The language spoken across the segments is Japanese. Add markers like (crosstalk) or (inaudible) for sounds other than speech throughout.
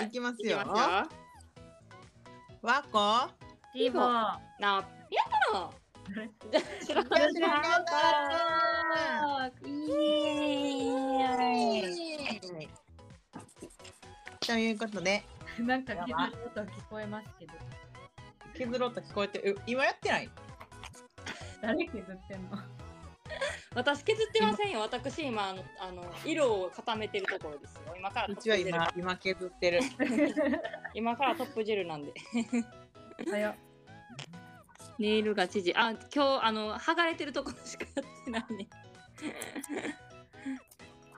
いきますよ。いきますよ。わこ？リボなあ、やったの？(laughs) 知らな知らなかった。イエーイ。ということで。なんか傷の音聞こえますけど。削ろうと聞こえてる今やってない？誰削ってんの？私削ってませんよ。私今あのあの色を固めてるところですよ。今からトッうちはプジェル今今削ってる (laughs) 今からトップジェルなんで。早っネイルが知事。あ、今日あの剥がれてるところしかやってないね。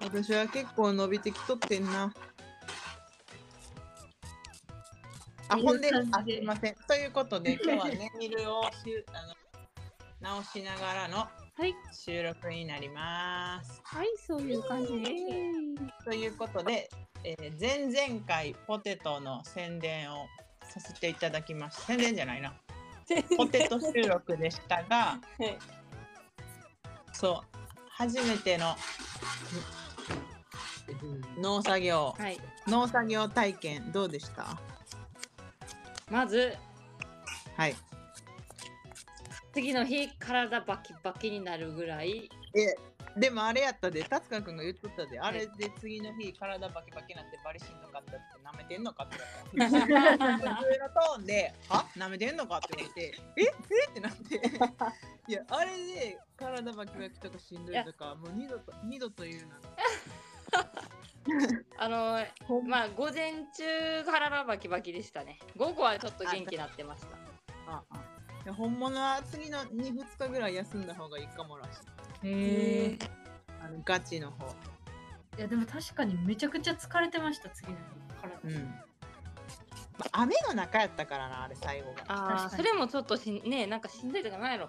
私は結構伸びてきとってんなあほんでいい感じですあいませんということで今日はネイルをしあの直しながらのはい。収録になります。はい、そういう感じです。ということで、えー前々回ポテトの宣伝をさせていただきました。宣伝じゃないな。ポテト収録でしたが (laughs) はい。そう初めての農作業はい。農作業体験どうでした？まずはい次の日体バキバキになるぐらい。えでもあれやったで。達川君が言っとったで。あれで次の日体バキバキになってバリしんどかったって舐めてんのかって言われた。(laughs) 普通のトーンで「は？舐めてんのか?」って言われて「(laughs) え？え？ってなって。(laughs) いやあれで体バキバキとかしんどいとかもう二度と二度と言うな。あのまあ午前中体バキバキでしたね。午後はちょっと元気になってました。ああいや本物は次の 2, 2日ぐらい休んだ方がいいかもらしい。へえあのガチの方。いやでも確かにめちゃくちゃ疲れてました次の日。からうん、まあ、雨の中やったからなあれ最後が。ああ、それもちょっとしんねなんかしんどいとかないやろ。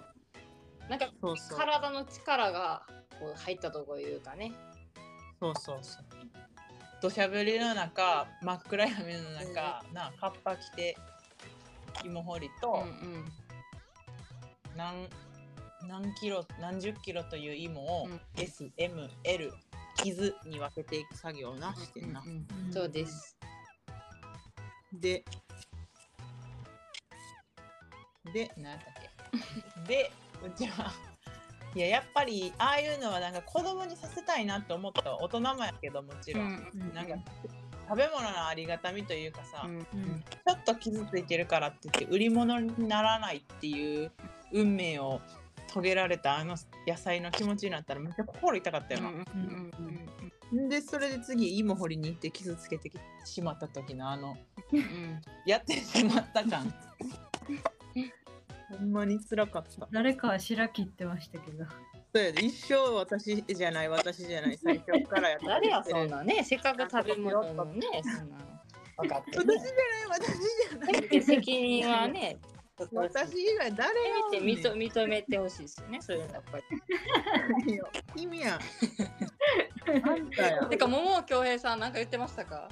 なんかそうそう。体の力がこう入ったとこいうかね。そうそうそう。土砂降りの中真っ暗闇の中、なカッパ着て芋掘りと、うんうん。何何キロ何十キロという芋をうん。SML 傷に分けていく作業をなしてんな、うんうんそうです。でで何やったっけ？(laughs) でうちはいややっぱりああいうのはなんか子供にさせたいなって思ったわ大人もやけどもちろん、うん。なんか食べ物のありがたみというかさ、うんうん。ちょっと傷ついてるからって言って売り物にならないっていう運命を遂げられたあの野菜の気持ちになったらめっちゃ心痛かったよな。でそれで次芋掘りに行って傷つけてしまった時のあのうんうんやってしまった感。ほんまに辛かった。誰かは白切ってましたけどそうやで一生私じゃない私じゃない最初からやって誰やそんなねせっかく食べ物のねそんなの分かって私じゃない私じゃない。ね (laughs) 責任はね私以外誰がおんねん認認めてほしいですよねそれはやっぱり。君や。(laughs) あんたや。てか桃恭平さんなんか言ってましたか？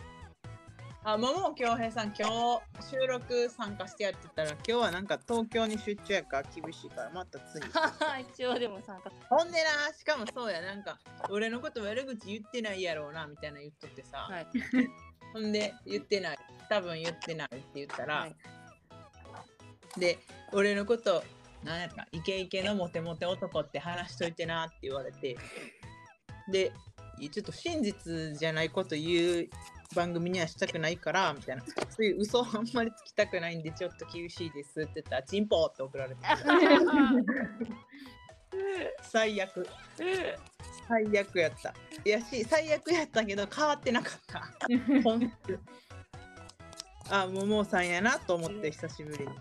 あ、桃恭平さん、今日収録参加してやってたら、今日はなんか東京に出張やから厳しいから、また次。(laughs) 一応でも参加ほんでな、しかもそうや、なんか、俺のこと悪口言ってないやろうな、みたいな言っとってさ。はいほんで、言ってない。多分言ってないって言ったら、はいで、俺のこと、なんやったイケイケのモテモテ男って話しといてなって言われて、で、ちょっと真実じゃないこと言う番組にはしたくないから、みたいな。そういう嘘あんまりつきたくないんで、ちょっと厳しいですって言ったら、チンポーって送られて、(laughs) 最悪。最悪やった。いやし、最悪やったけど、変わってなかった。(laughs) あ、ももさんやなと思って、久しぶりに。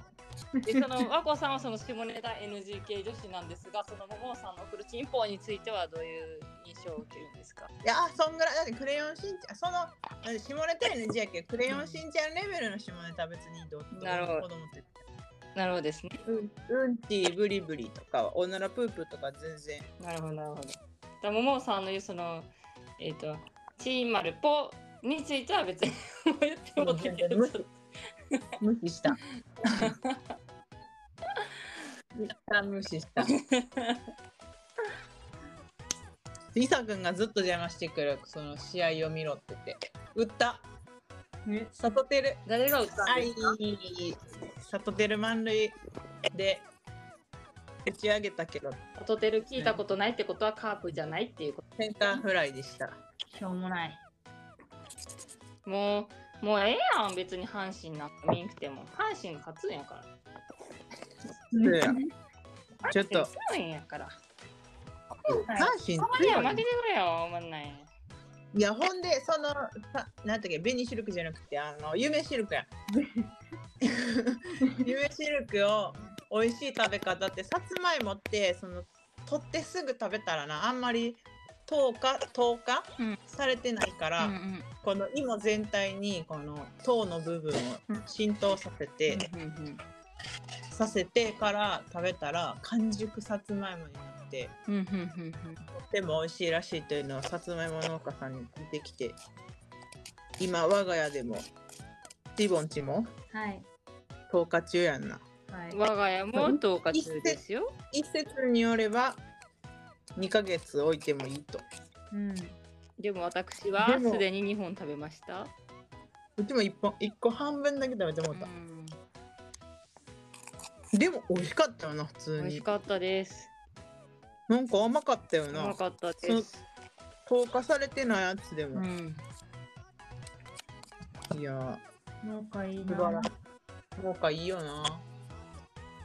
でその (laughs) 和子さんはその下ネタ NG 系女子なんですがその桃さんの送るチンポについてはどういう印象を受けるんですか？いや、そんぐらい、だってクレヨンしんちゃん、その、下ネタ NG やけど、クレヨンしんちゃんレベルの下ネタは別にどうどうなるほど子供って。なるほどですねうん、うんち、ブリブリとか、おならプープとか全然。なるほどなるほどだ桃さんの言うそのえっ、とチーマルポについては別に (laughs) 言ってもらって無視無視した。(laughs) 一旦無視した。(laughs) イサ君がずっと邪魔してくるその試合を見ろって言って。打った。えサトテル誰が打ったんはですか？い。サトテル満塁で打ち上げたけど。トテル聞いたことないってことはカープじゃないっていうこセンターフライでした。しょうもない。ともうもうええやん。別に阪神なんか見んくても。阪神が勝つんやからちょっと阪神強いんやから。阪神強い。負けてくれよおまんない。いやほんでそのさなんだっけ紅シルクじゃなくてあの夢シルクや (laughs) 夢シルクを美味しい食べ方ってさつまいもってその取ってすぐ食べたらなあんまり糖化糖化、うん。されてないから、うんうん。この芋全体にこの糖の部分を浸透させて、うんうんさせてから食べたら完熟さつまいもになってうんうんうんうんとっても美味しいらしいというのをさつまいも農家さんに聞いてきて今我が家でもティボンチもはい。10日中やんなはい。我が家も10日中ですよ一説によれば2ヶ月置いてもいいとうん。でも私はすでに2本食べましたうちも1本1個半分だけ食べてもらった、でも美味しかったよな普通に。美味しかったです。なんか甘かったような。まかったです。糖化されてないやつでも、うん。いや農家いいな。素晴らし。い農家いいよな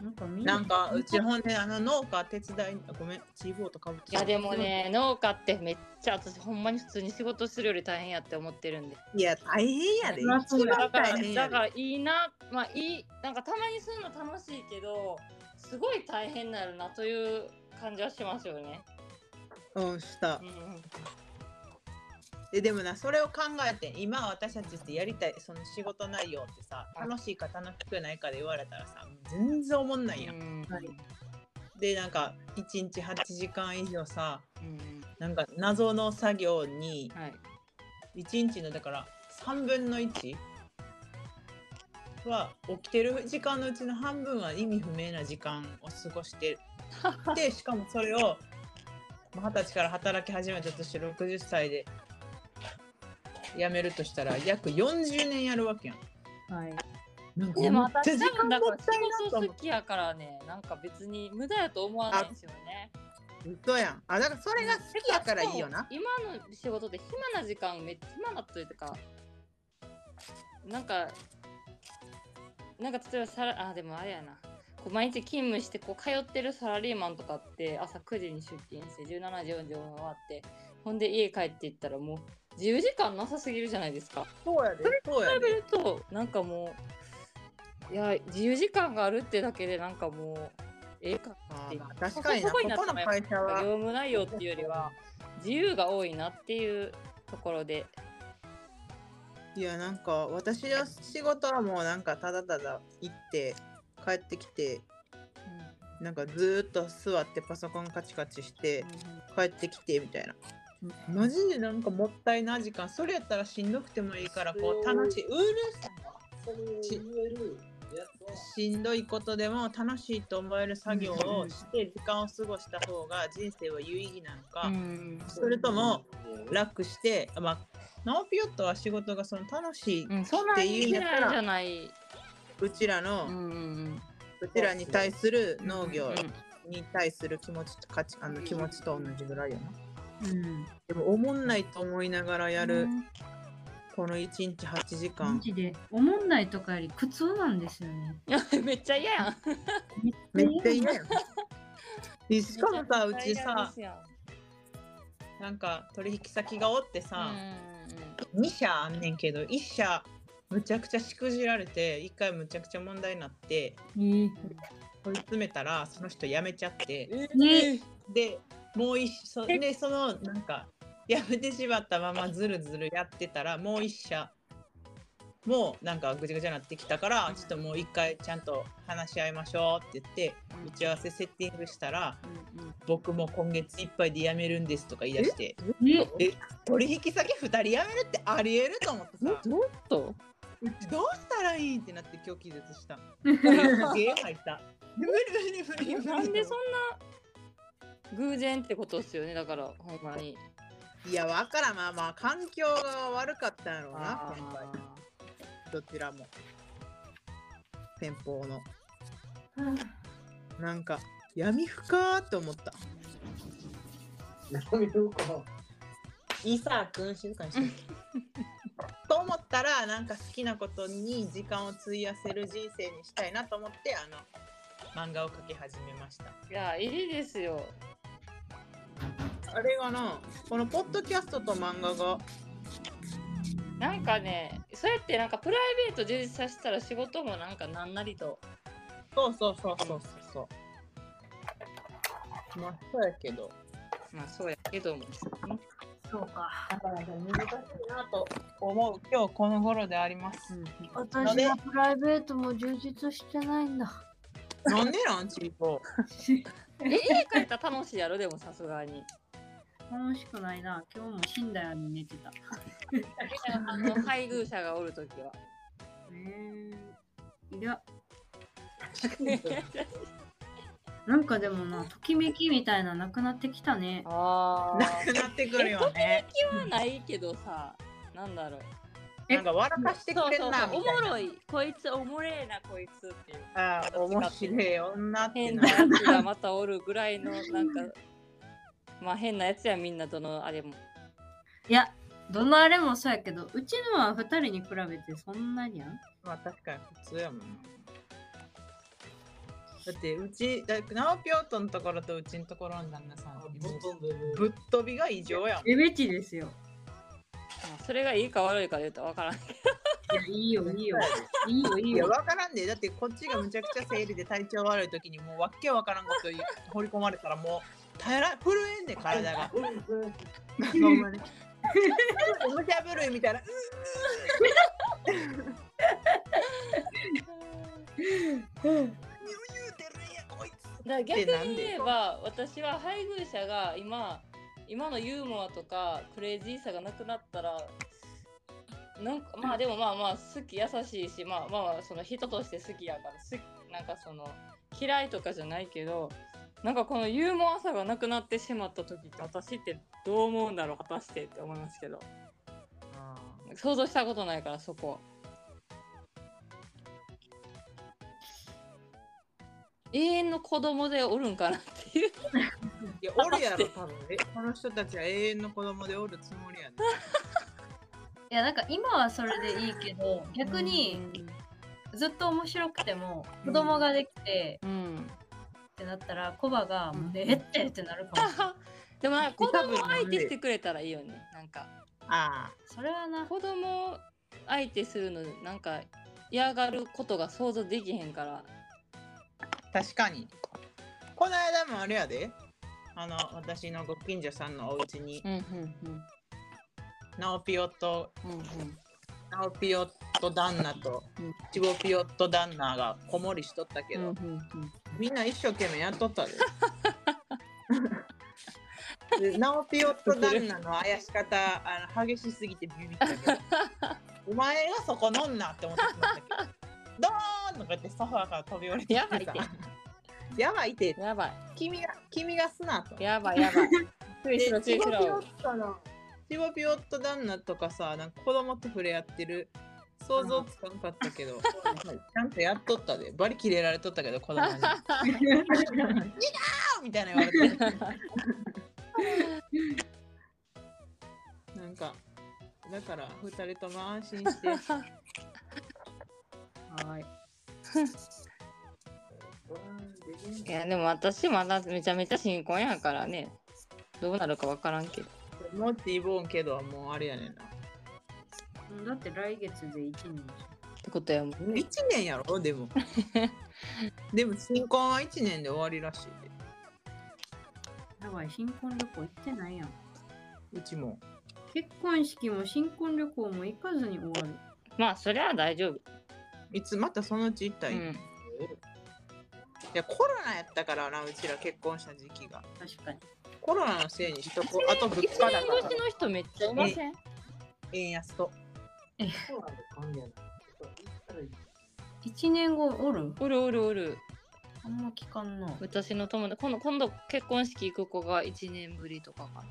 なんかみなんかうちほんであの農家手伝いごめんチーボーとかぶっていやでもね農家ってめっちゃ私ほんまに普通に仕事するより大変やって思ってるんで。いや大変やで。だから大変やで。だからいいなまあいいなんかたまにするの楽しいけどすごい大変になるなという感じはしますよね。うんした。うんうんででもなそれを考えて今私たちってやりたいその仕事内容ってさ楽しいか楽しくないかで言われたらさ全然おもんないやん、うん。はい。でなんか1日8時間以上さうん。なんか謎の作業にはい。1日のだから3分の1は起きてる時間のうちの半分は意味不明な時間を過ごして (laughs) でしかもそれをまあ二十歳から働き始めたとして60歳で辞めるとしたら約40年やるわけやん。はい。なんかでも私時間多分だか仕。事好きやからねなんか別に無駄やと思わないんですよね。嘘やん。あだからそれが好きやからいいよな。今の仕事で暇な時間めっちゃ暇だというかなんかなんか例えばさらあでもあれやなこう毎日勤務してこう通ってるサラリーマンとかって朝9時に出勤して17時40分終わってほんで家帰っていったらもう自由時間なさすぎるじゃないですか。そうやで。そうやで。比べるとなんかもういや自由時間があるってだけでなんかもうええかって確かにな。そこになここの会社業は。務内容っていうよりは自由が多いなっていうところでいやなんか私の仕事はもうなんかただただ行って帰ってきてなんかずーっと座ってパソコンカチカチして帰ってきてみたいな。マジでなんかもったいない時間それやったらしんどくてもいいからこう楽しいうるそれを言えるやつはしんどいことでも楽しいと思える作業をして時間を過ごした方が人生は有意義なのか、うん。それとも楽してまあナオピヨットは仕事がその楽しい、うん、そんなに嫌いじゃない。うちらの、うんうんうちらに対する農業うんに対する気持ちと価値あの気持ちと同じぐらいやな。うん。でも思んないと思いながらやる、うん。この1日8時マ間ジで、おもんないとかより苦痛なんですよね。(laughs) めっちゃ嫌やん。めっちゃ嫌やん。でしかもさうちさなんか取引先がおってさ、うん2社あんねんけど1社むちゃくちゃしくじられて1回むちゃくちゃ問題になってね問い詰めたらその人辞めちゃって。ねでもう一そでそのなんか辞めてしまったままずるずるやってたらもう1社もうなんかぐちゃぐちゃになってきたからちょっともう一回ちゃんと話し合いましょうって言って打ち合わせセッティングしたら僕も今月いっぱいで辞めるんですとか言い出してねえ取引先2人辞めるってありえると思ってさ。どうとうちどうしたらいいってなって今日気絶し (laughs) た。無理無理無理無理。なんでそんな偶然ってことっすよねだからほんまに。いやわからん。まあまあ環境が悪かったんやろうなあ今回。どちらも。先方の。なんか闇深ーって思った。何をこいいさ君静かにして (laughs) と思ったらなんか好きなことに時間を費やせる人生にしたいなと思ってあの漫画を描き始めました。いやいいですよあれがなこのポッドキャストと漫画が。なんかねそうやってなんかプライベート充実させたら仕事もなんかなんなりと。そうそうそうそうそう。そうまあそうやけど。まあそうやけどもそうか。なかなか難しいなと思う今日この頃であります。私はプライベートも充実してないんだ。なんでなんチーポ (laughs) え家帰ったら楽しいやろでもさすがに楽しくないな。今日も死んだように寝てた。あの配偶者がおるときはえー、いや、(laughs) なんかでもな、ときめきみたいななくなってきたね。あなくなってくるよね。気はないけどさなんだろうなんか笑かしてくれんな。おもろいこいつおもれえなこいつっていうああ、面白い女って変ななやつがまたおるぐらいのなんかまあ変なやつやみんなどのあれもいや、どのあれもそうやけど、うちのは二人に比べてそんなにゃんまあ確かに普通やもんな。だってうち、だナオピョートのところとうちのところの旦那さん、ぶっ飛びが異常やもん。レベチですよ。まあそれがいいか悪いかで言うとわからんけいや、いいよ、いいよ。いいよ、いいよ。わからんで、だってこっちがむちゃくちゃ生理で体調悪い時にもうわっけわからんこと言う放り込まれたらもう耐えら震えんね体が。(laughs) ほんまに。むちゃぶるいみたいな。だ逆に言えば私は配偶者が今今のユーモアとかクレイジーさがなくなったらなんかまあでもまあまあ好き優しいしまあまあまあその人として好きやから好きなんかその嫌いとかじゃないけどなんかこのユーモアさがなくなってしまった時って私ってどう思うんだろう果たしてって思いますけど。想像したことないからそこ永遠の子供でおるんかなっていう。(laughs) いや、おるやろ、多分。え、この人たちは永遠の子供でおるつもりやね。(laughs) いや、なんか今はそれでいいけど、逆にずっと面白くても、子供ができてうんってなったら、コバが、もえっ？てってなるかもしれない。(laughs) でもなんか子供相手してくれたらいいよねなんか。あそれはな、子供相手するのなんか嫌がることが想像できへんから。あ、確かに。この間もあれやで。あの、私のご近所さんのお家に、うんうんナオピオと、うんうんナオピオと旦那とうん、チボピオと旦那が子守りしとったけど、うんうんみんな一生懸命やっとったで。(laughs) でナオピオと旦那の怪し方あの激しすぎてビビったけど (laughs) お前がそこ飲んなって思ってしまったけどドーンとか言ってソファーから飛び降りてやばいって。やばいって。やばい君が君がすなと。やばいやばい。注意しろ注意しチボピオット旦那とかさなんか子供と触れ合ってる想像つかんかったけど、ちゃんとやっとったで。バリキレられとったけど子供に (laughs) みたいな言われて。なんかだから二人とも安心して。はい。いやでも私まだめちゃめちゃ新婚やからね。どうなるかわからんけどモッティボーンけどはもうあれやねんな。だって来月で1年でしってことやもんね1年やろ？でも。(laughs) でも新婚は1年で終わりらしいで。ょ。やばい、新婚旅行行ってないやん。うちも。結婚式も新婚旅行も行かずに終わる。まあそれは大丈夫。いつまたそのうち行ったらいい、いうん。やコロナやったからなうちら結婚した時期が。確かに。コロナのせいにしとこう。あと物1価だから。年越しの人めっちゃいません？円安と。そうなんだ、関係ない。ちょっと行ったらいい1年後おる？おるおるおる。あんま聞かんな。私の友達今度今度結婚式行く子が1年ぶりとかか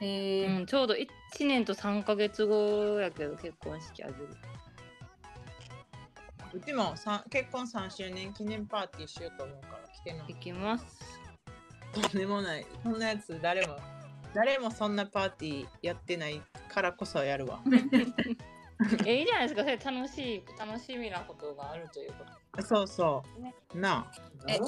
へえ、な、うん、ちょうど1年と3ヶ月後やけど結婚式あげる。うちもさ結婚3周年記念パーティーしようと思うから来てな。行きますとんでもない。そんなやつ誰も誰もそんなパーティーやってないからこそやるわ。(laughs) えいいじゃないですか。それ楽しい楽しみなことがあるということ。そうそう、ね。なあ。え。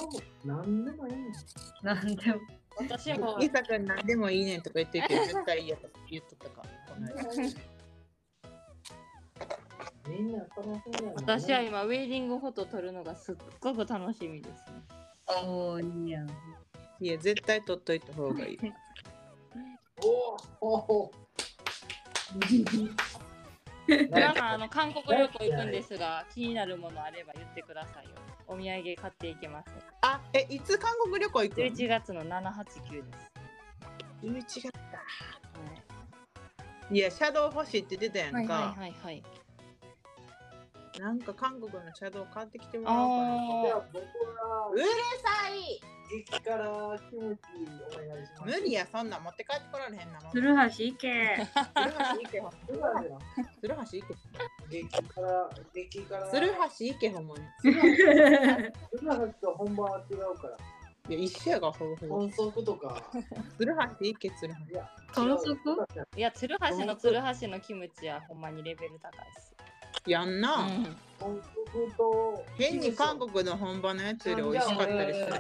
なんでも。いいのなんでも。私も伊佐君何でもいいねんとか言ってるけど絶対嫌だって言っとったかこの間みんな楽しみね私は今ウェディングフォト撮るのがすっごく楽しみですね。おお、いいやん。いや絶対取っといた方がいい。おおお皆さんあの韓国旅行行くんですが気になるものあれば言ってくださいよ。お土産買っていきます。あえいつ韓国旅行行くの？11月の789です、11月か。はい。いやシャドウ欲しいって出たやんか、い、はいはいはいはいなんか韓国のシャドウ買ってきてもらおうかなじゃあ僕はうるさい激辛キムチお願いします無理やそんな持って帰ってこられへんなもん鶴橋行け。鶴橋行けほん鶴橋行け激辛激辛鶴橋行けほんまに鶴橋と本場は違うからいや一緒やがほぼほぼ豚足とか鶴橋行け鶴橋いや豚足いや鶴橋の鶴橋のキムチはほんまにレベル高いですやんな、変に韓国の本場のやつより美味しかったりする。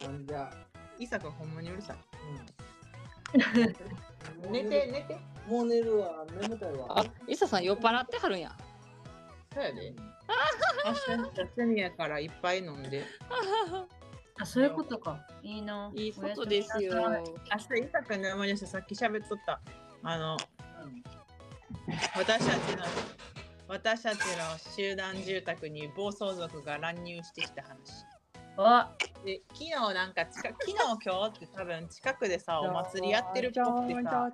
なんじゃ伊佐君ほんまにうるさい。うん。寝て寝て。もう寝るわ。眠たいわ。あイサさん酔っ払ってはるん。やそうやで。明日休みやからいっぱい飲んで。あ、そういうことか。いいな。いいことですよ。明日伊佐君の思い出してさっき喋っとった。あの私たちの私たちの集団住宅に暴走族が乱入してきた話あ、で昨日なんか近昨日今日って多分近くでさお祭りやってるっぽくてさ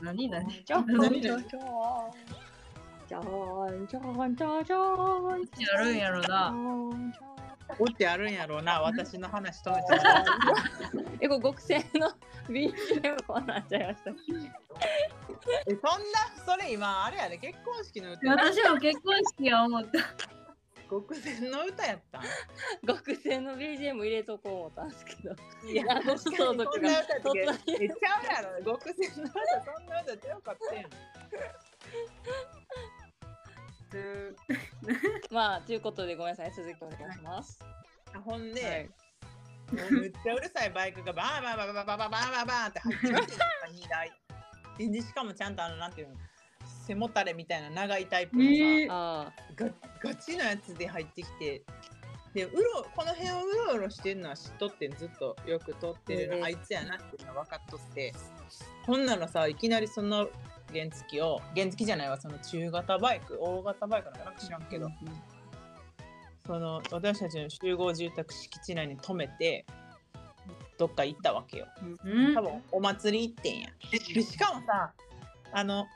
何何何ちょんちょんちょんちょんちょんちょんやるんやろな。おってあるんやろうな私の話止めちえこれ極戦の BGM こうなっちゃいました。えそんなそれ今あれやで結婚式の歌。私も結婚式は思った。極前の歌やったん？極戦の BGM 入れとこう思ったんですけど。いやあの確かに相続がそんな歌って突然えちゃうやろ極前の歌そんな歌ちゃうかったやん。(laughs) まあということでごめんなさい。続きお願いします。あほんで、はいめっちゃうるさいバイクがバーバーバーバーバーバーバーバーバって入っちゃって2台でしかもちゃんとあのなんていうの背もたれみたいな長いタイプのさ、えーあガチのやつで入ってきてでうろこの辺をうろうろしてるのは知っとってずっとよく通ってるの、うんあいつやなっていうの分かっとってほんならさいきなりその原付を原付じゃないわその中型バイク大型バイクなんかなんか知らんけど、その私たちの集合住宅敷地内に止めてどっか行ったわけよ。うん。多分お祭り行ってんや。でしかもさあの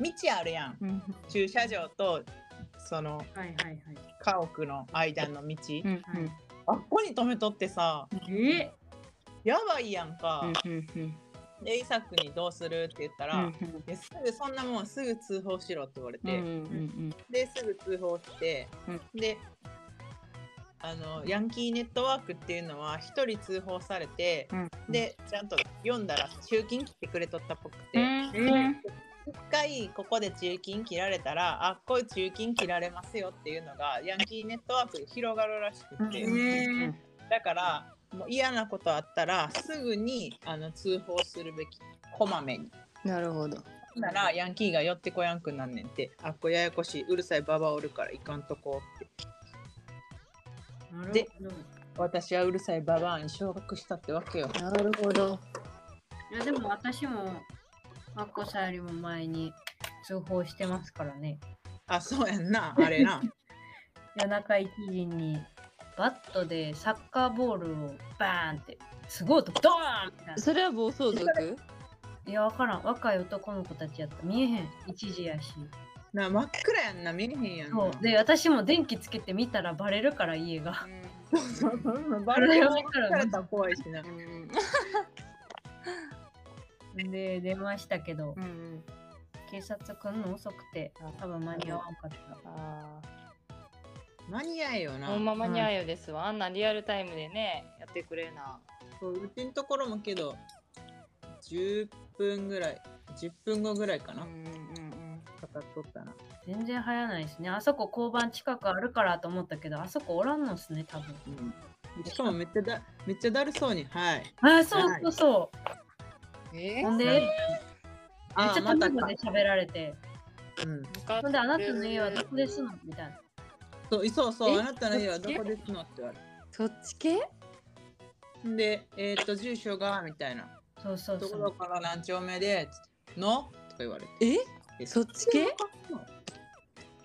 道あるやん。うん。駐車場とそのはいはいはい。家屋の間の道、うんはいあっこに止めとってさえ？やばいやんか、でイサクにどうするって言ったら、いやすぐそんなもんすぐ通報しろって言われて、ですぐ通報して、うであのヤンキーネットワークっていうのは1人通報されて、うん。でちゃんと読んだら中金切ってくれとったっぽくて、うん。え一回ここで中金切られたらあこういう中金切られますよっていうのがヤンキーネットワークで広がるらしくて、ー。だからもう嫌なことあったらすぐにあの通報するべきこまめに。なるほど。ならヤンキーが寄ってこやんくなんねんって。あっこややこしい。うるさいババアおるから行かんとこってで私はうるさいババアに昇格したってわけよ。なるほど。いやでも私もマッコさんよりも前に通報してますからね。あそうやんな。(laughs) あれな。夜中1時にバットでサッカーボールをバーンってすごい音ドーンみたいな。それは暴走族？いやわからん。若い男の子たちやった。見えへん。1時やしな真っ暗やんな、見えへんやんな。そう。で私も電気つけて見たらバレるから家が。そうそうそうバレるかられたら怖いしな。うん。で出ましたけど。うんうん。警察来るの遅くて。多分間に合わんかった。あ間に合えよな。ーほんま間に合うよですわ。あんなリアルタイムでねやってくれな。そううちのところもけど、10分ぐらい、10分後ぐらいかな。うんうんかかっとったな。全然早ないですねあそこ交番近くあるからと思ったけどあそこおらんのっすね多分うん。しかもめっちゃだめっちゃだるそうに、はい。あそうそうそうえほんではいめっあちゃ卵で。喋られてうん。ほんであなたの家はどこですのみたいなそうそうそう、え？あなたの家はどこですのって言われそっち系？て。で、えっ、と、住所が、みたいな。そうそうどこどそうこの何丁目で、の？とか言われて。え？えそっち系？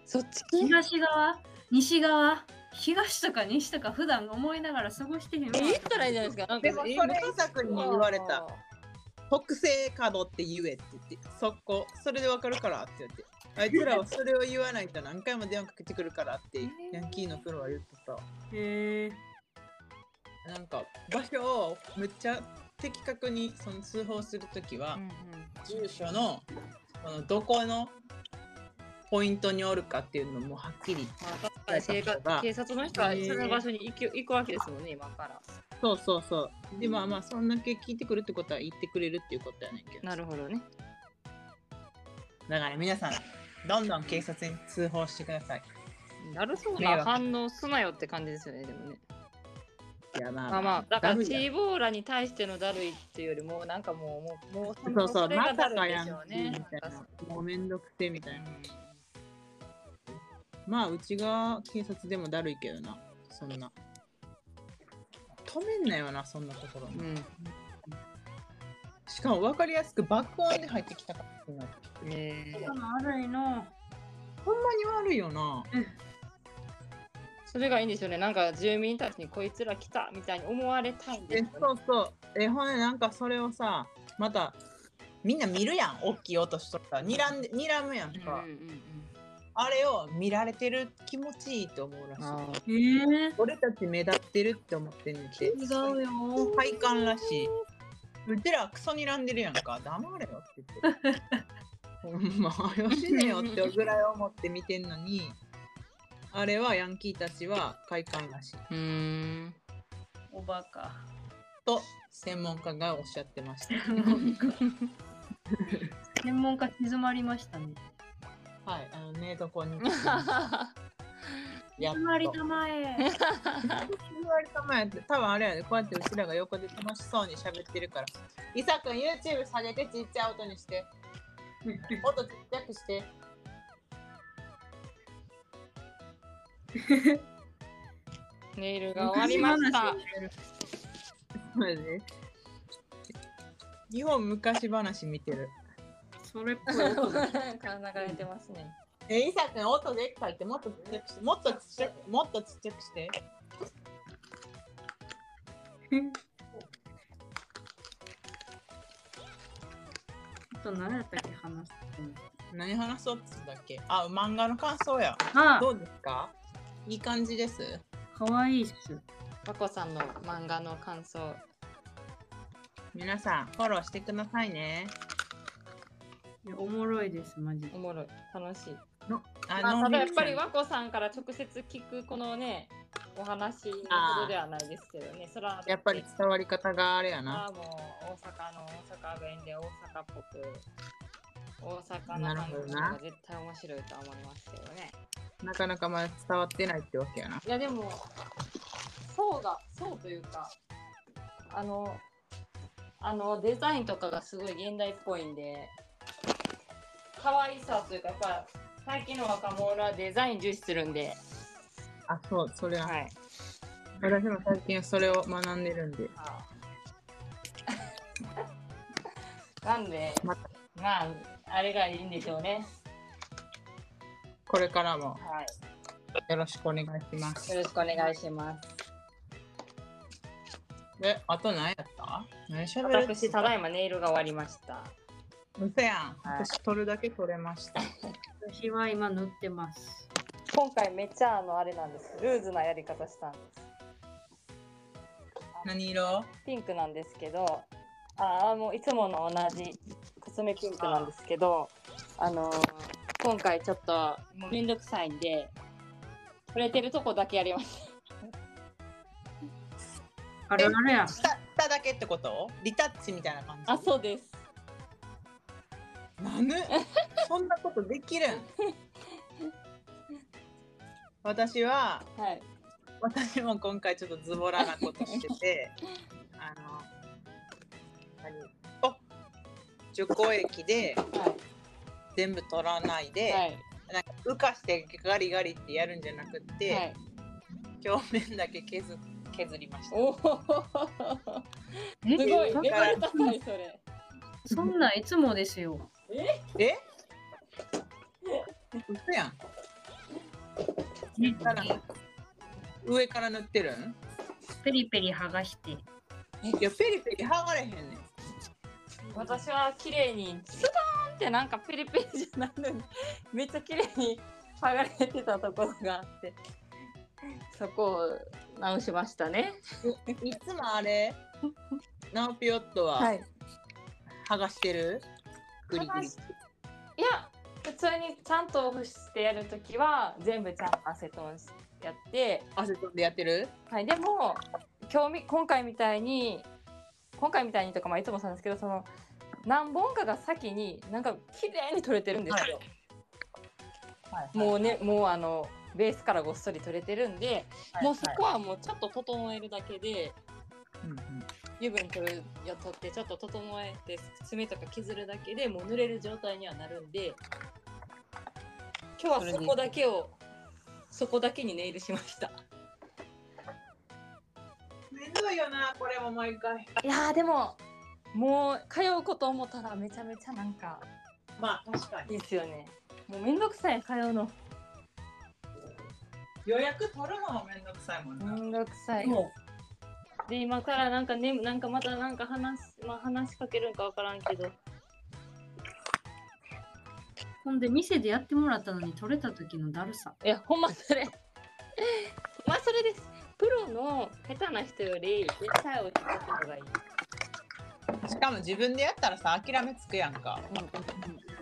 そっち系？東側？西側？東とか西とか普段思いながら過ごしてへん言ったらいいじゃないですか。なんかでもそれ、イサクに言われた。北西角って言えって言って、そこ、それでわかるからって言って。あいつらはそれを言わないと何回も電話かけてくるからって、ヤンキーのプロは言ってた。へえなんか、場所をめっちゃ的確にその通報するときは、住所のそのどこのポイントにおるかっていうのもはっきり。警察の人はその場所に行く行くわけですもんね今からそうそうそう。で、まあまあ、そんだけ聞いてくるってことは言ってくれるっていうことやねんけど。なるほどねだから皆さん、どんどん警察に通報してください。だるそうな反応すなよって感じですよねでもねいや、まあまあまあだからチーボーラに対してのだるいっていうよりもなんかもうもうもうそうそう、れまさかやんみたいな。もうめんどくせえみたいな。まあ、うちが警察でもだるいけどな。そんな。止めんなよな、そんなところ。うんしかも分かりやすく爆音で入ってきたからな。えー悪いのほんまに悪いよな。それがいいんですよねなんか住民たちにこいつら来たみたいに思われたいんでえすよねそうそう。え、ほんでなんかそれをさ、また、みんな見るやん、大きい音しとったら。にらんで、にらむやんうんか。うんうんあれを見られてる気持ちいいと思うらしい。あええ俺たち目立ってるって思ってんねんて。違うよ快感らしい。うちらクソにらんでるやんか。黙れよって言って。(laughs) ほんま、よしねよってぐらい思って見てんのに、あれはヤンキーたちは快感らしい。ーうーんおバカと、専門家がおっしゃってました。専門家 (laughs) 静まりましたねはい、あのね、どこに。やっと。静まりたまえ静まりたまやって、多分あれやで、こうやってうちらが横で楽しそうに喋ってるから。いさくん、YouTube 下げてちっちゃい音にして。音ちっちゃくして。(laughs) ネイルが終わりました。日本昔話見てる。それっぽい音だ流れてますね。(laughs) え、いさくん、音でっかいってもっとちっちゃくして、もっとちっちゃく、もっとちっちゃくして。(laughs) あと何やったっけ話す何話そうって言ってたっけ？あ、漫画の感想や。あどうですか？いい感じです。かわいいっす和子さんの漫画の感想。皆さん、フォローしてくださいね。いやおもろいですマジでおもろい。楽しい。あまあ、ただやっぱりは和子さんから直接聞くこのね、お話のほどではないですけどね。それはやっぱり伝わり方があれやな。あもう大阪の大阪弁で大阪っぽく。大阪なのが絶対面白いとは思いますけどね。なかなかまだ伝わってないってわけやな。いやでも、層が、層というか、あの、あのデザインとかがすごい現代っぽいんで、可愛さというか、やっぱ最近の若者はデザイン重視するんで、あ、そう、それは。はい。私も最近それを学んでるんで。(laughs) なんで、ままあ、あれがいいんでしょうね。これからもはい。よろしくお願いします。よろしくお願いします。で、あと何やった？何しゃべる？私、ただいまネイルが終わりました。うせやん。はい私取るだけ取れました。私は今塗ってます。今回めっちゃあのあれなんです。ルーズなやり方したんです。何色？ピンクなんですけど、ああもういつもの同じコスメピンクなんですけど、あのー今回ちょっとめんどくさいんで、触れてるとこだけやります。あるあるや。下下だけってこと？リタッチみたいな感じ？あ、そうです。なんでそんなことできるん？(laughs) 私ははい。私も今回ちょっとズボラなことしててあの何？お除光液では全部取らないで、い。はい。なんか浮かしてガリガリってやるんじゃなくって、はい。表面だけ削削りましたすごい。そレベル高いそれ。そんなんいつもですよ。え？嘘やんから上から塗ってるん？ペリペリ剥がして。いやペリペリ剥がれへんねん私は綺麗にストーンってなんかペリペリじゃないのにめっちゃ綺麗に剥がれてたところがあってそこを直しましたね。いつもあれナオピオットは剥がしてる、グリグリいや普通にちゃんとオフしてやるときは全部ちゃんとアセトンやって、アセトンでやってる？はい、でも今日み今回みたいに今回みたいにとかまあいつもそうなんですけどその何本かが先になんか綺麗に取れてるんですよ。もうね、もうあのベースからごっそり取れてるんで、もうそこはもうちょっと整えるだけで、うんうん。油分取るや取ってちょっと整えて爪とか削るだけでもう塗れる状態にはなるんで、今日はそこだけをそこだけにネイルしました。めんどいよなこれも毎回。いやーでももう通うこと思ったらめちゃめちゃなんかまあ確かにいいですよね。もうめんどくさい通うの。予約取るのもめんどくさいもんな、めんどくさい。もで今からなんかねなんかまたなんか話すまあ話しかけるんかわからんけど。うほんで店でやってもらったのに取れた時のだるさ。いや、ほんまそれ。(laughs) まあそれです。プロの下手な人より絶対落ちた方がいい。しかも自分でやったらさ諦めつくやんか。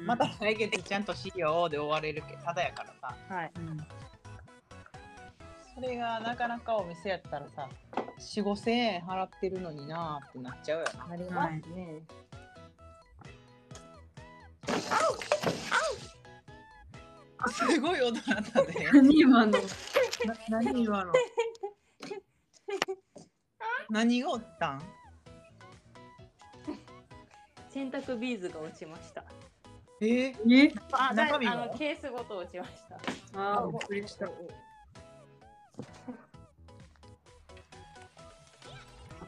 また来月ちゃんとしようで終われるけどただやからさ。はい。うん。それがなかなかお店やったらさ4 5千円払ってるのになーってなっちゃうよな。ありますね。すごい音だったね。何今の？(laughs) な何今の？何がおったん？洗濯ビーズが落ちました。えー、え？あ、中身もあのケースごと落ちました。あーびっくりした。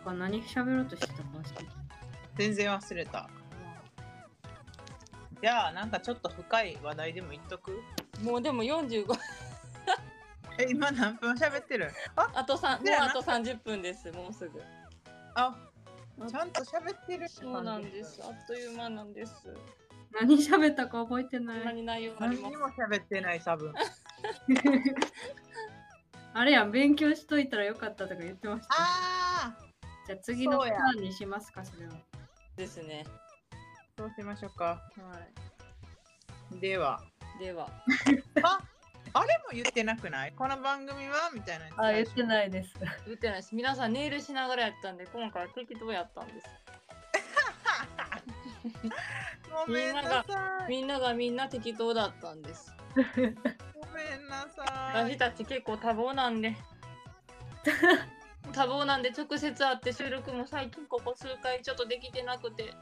他何喋ろうとしてたか忘れた全然忘れた。じゃあなんかちょっと深い話題でも言っとく？もうでも45え今何分喋ってる？あ？あと3もうあと30分です。もうすぐ。あちゃんと喋ってるそうなんです。あっという間なんです。何喋ったか覚えてな。ない。に内容あります？何にも喋ってない多分。(laughs) あれやん、勉強しといたらよかったとか言ってました。ああじゃあ次のターンにしますか、それは。ですね。そうしましょうか。はでは。いでは。(laughs) ああれも言ってなくない？この番組は？みたいなあ、言ってないです。言ってないです。皆さんネイルしながらやったんで今回は適当やったんです。(laughs) ごめんなさい。みんながみんな適当だったんです。ごめんなさい。私たち結構多忙なんで。(laughs) 多忙なんで直接会って収録も最近ここ数回ちょっとできてなくて。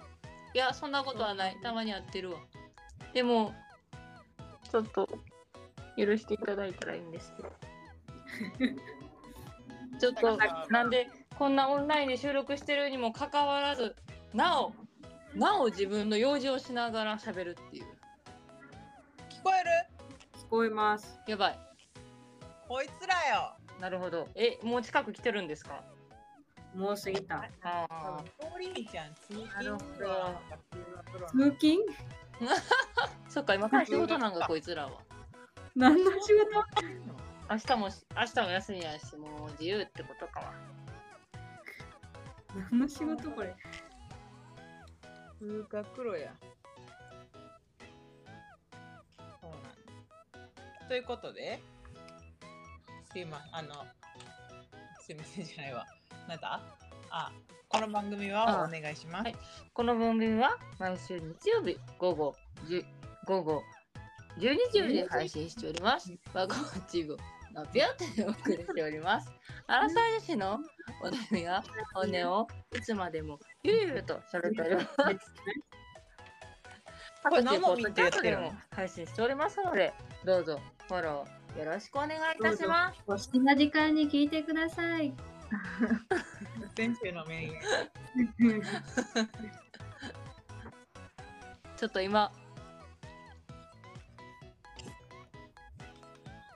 いやそんなことはない。たまに会ってるわ。でもちょっと許していただいたらいいんですけど。(laughs) ちょっとなんでこんなオンラインで収録してるにもかかわらずなおなお自分の用事をしながら喋るっていう。聞こえる？聞こえます。やばい。こいつらよ。なるほど。えもう近く来てるんですか？もう過ぎた。ああ通り道やん。通なるほ勤ど通勤？(laughs) そっか、今から仕事なんかこいつらは。何の仕事？明日もし、明日も休みやし、もう自由ってことかわ。何の仕事これ？通学路や。そうなんだ。ということで、すいまあの、すいませんじゃないわ。なんだ？あ、この番組はお願いします。はいこの番組は毎週日曜日午後10午後12時に配信しております。ワゴンチブのピョってお送りしております。アラサー女子のお悩みや本音をいつまでもゆるゆると喋っております。これ何も見てやってる配信しておりますので、どうぞフォローよろしくお願いいたします。お好きな時間に聞いてください先週の名言。(laughs) (laughs) ちょっと今、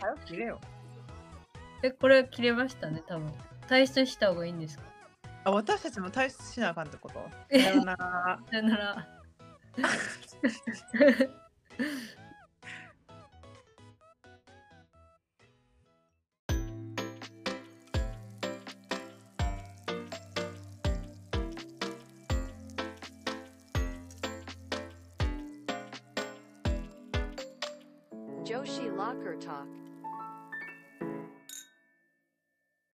早く切れよ。えこれ切れましたね多分。退出した方がいいんですか？あ、私たちも退出しなあかんってこと？えさよなら。さよなら (laughs) Talk.